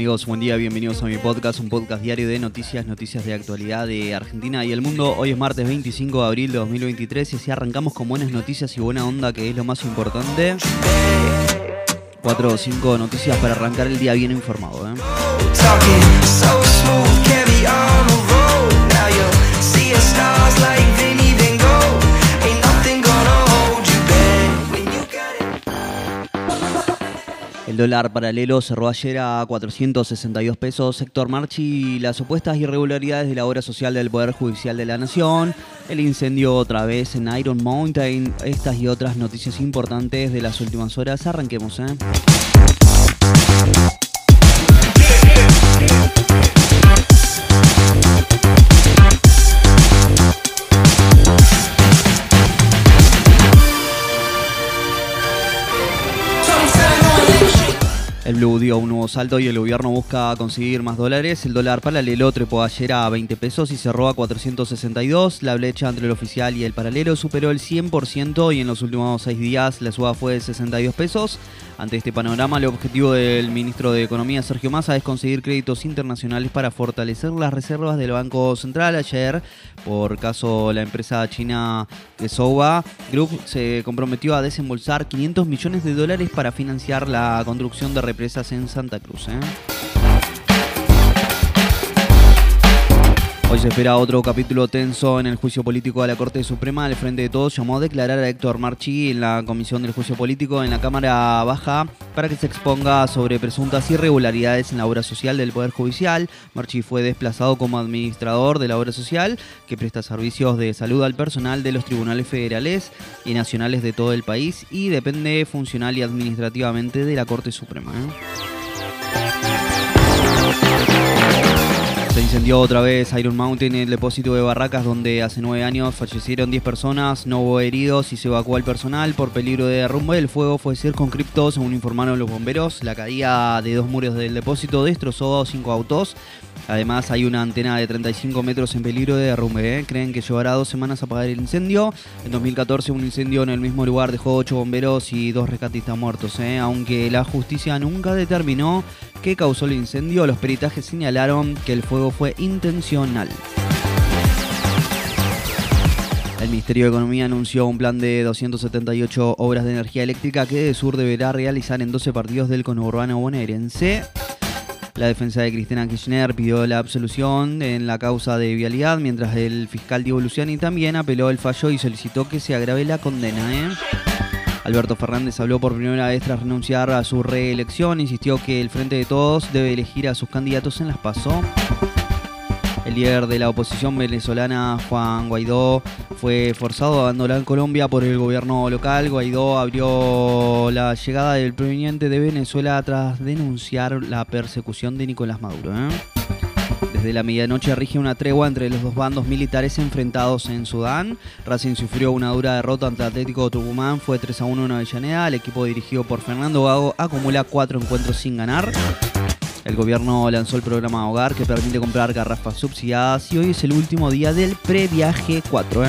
Amigos, buen día, bienvenidos a mi podcast, un podcast diario de noticias, noticias de actualidad de Argentina y el mundo. Hoy es martes 25 de abril de 2023 y así arrancamos con buenas noticias y buena onda, que es lo más importante. Cuatro o cinco noticias para arrancar el día bien informado. ¿eh? El dólar paralelo cerró ayer a 462 pesos. Héctor Marchi, las supuestas irregularidades de la obra social del Poder Judicial de la Nación, el incendio otra vez en Iron Mountain, estas y otras noticias importantes de las últimas horas. Arranquemos, ¿eh? Blue dio un nuevo salto y el gobierno busca conseguir más dólares. El dólar paralelo trepó ayer a 20 pesos y cerró a 462. La brecha entre el oficial y el paralelo superó el 100% y en los últimos seis días la suba fue de 62 pesos. Ante este panorama, el objetivo del ministro de Economía, Sergio Massa, es conseguir créditos internacionales para fortalecer las reservas del Banco Central. Ayer, por caso, la empresa china Soba Group se comprometió a desembolsar 500 millones de dólares para financiar la construcción de represas en Santa Cruz. ¿eh? Hoy se espera otro capítulo tenso en el juicio político de la Corte Suprema. El Frente de Todos llamó a declarar a Héctor Marchi en la Comisión del Juicio Político en la Cámara Baja para que se exponga sobre presuntas irregularidades en la obra social del Poder Judicial. Marchi fue desplazado como administrador de la obra social que presta servicios de salud al personal de los tribunales federales y nacionales de todo el país y depende funcional y administrativamente de la Corte Suprema. ¿eh? Se incendió otra vez Iron Mountain, el depósito de barracas donde hace nueve años fallecieron 10 personas, no hubo heridos y se evacuó al personal por peligro de derrumbe. El fuego fue circunscripto, según informaron los bomberos. La caída de dos muros del depósito destrozó cinco autos. Además hay una antena de 35 metros en peligro de derrumbe. ¿eh? Creen que llevará dos semanas apagar el incendio. En 2014 un incendio en el mismo lugar dejó ocho bomberos y dos rescatistas muertos. ¿eh? Aunque la justicia nunca determinó qué causó el incendio, los peritajes señalaron que el fuego fue intencional. El Ministerio de Economía anunció un plan de 278 obras de energía eléctrica que de Sur deberá realizar en 12 partidos del conurbano bonaerense. La defensa de Cristina Kirchner pidió la absolución en la causa de vialidad, mientras el fiscal Diego Luciani también apeló el fallo y solicitó que se agrave la condena. ¿eh? Alberto Fernández habló por primera vez tras renunciar a su reelección, insistió que el Frente de Todos debe elegir a sus candidatos en las PASO. El líder de la oposición venezolana, Juan Guaidó, fue forzado a abandonar Colombia por el gobierno local. Guaidó abrió la llegada del proveniente de Venezuela tras denunciar la persecución de Nicolás Maduro. ¿eh? Desde la medianoche rige una tregua entre los dos bandos militares enfrentados en Sudán. Racing sufrió una dura derrota ante Atlético Tucumán, fue 3 a 1 en Avellaneda. El equipo dirigido por Fernando Gago acumula cuatro encuentros sin ganar. El gobierno lanzó el programa Hogar que permite comprar garrafas subsidiadas y hoy es el último día del previaje 4. ¿eh?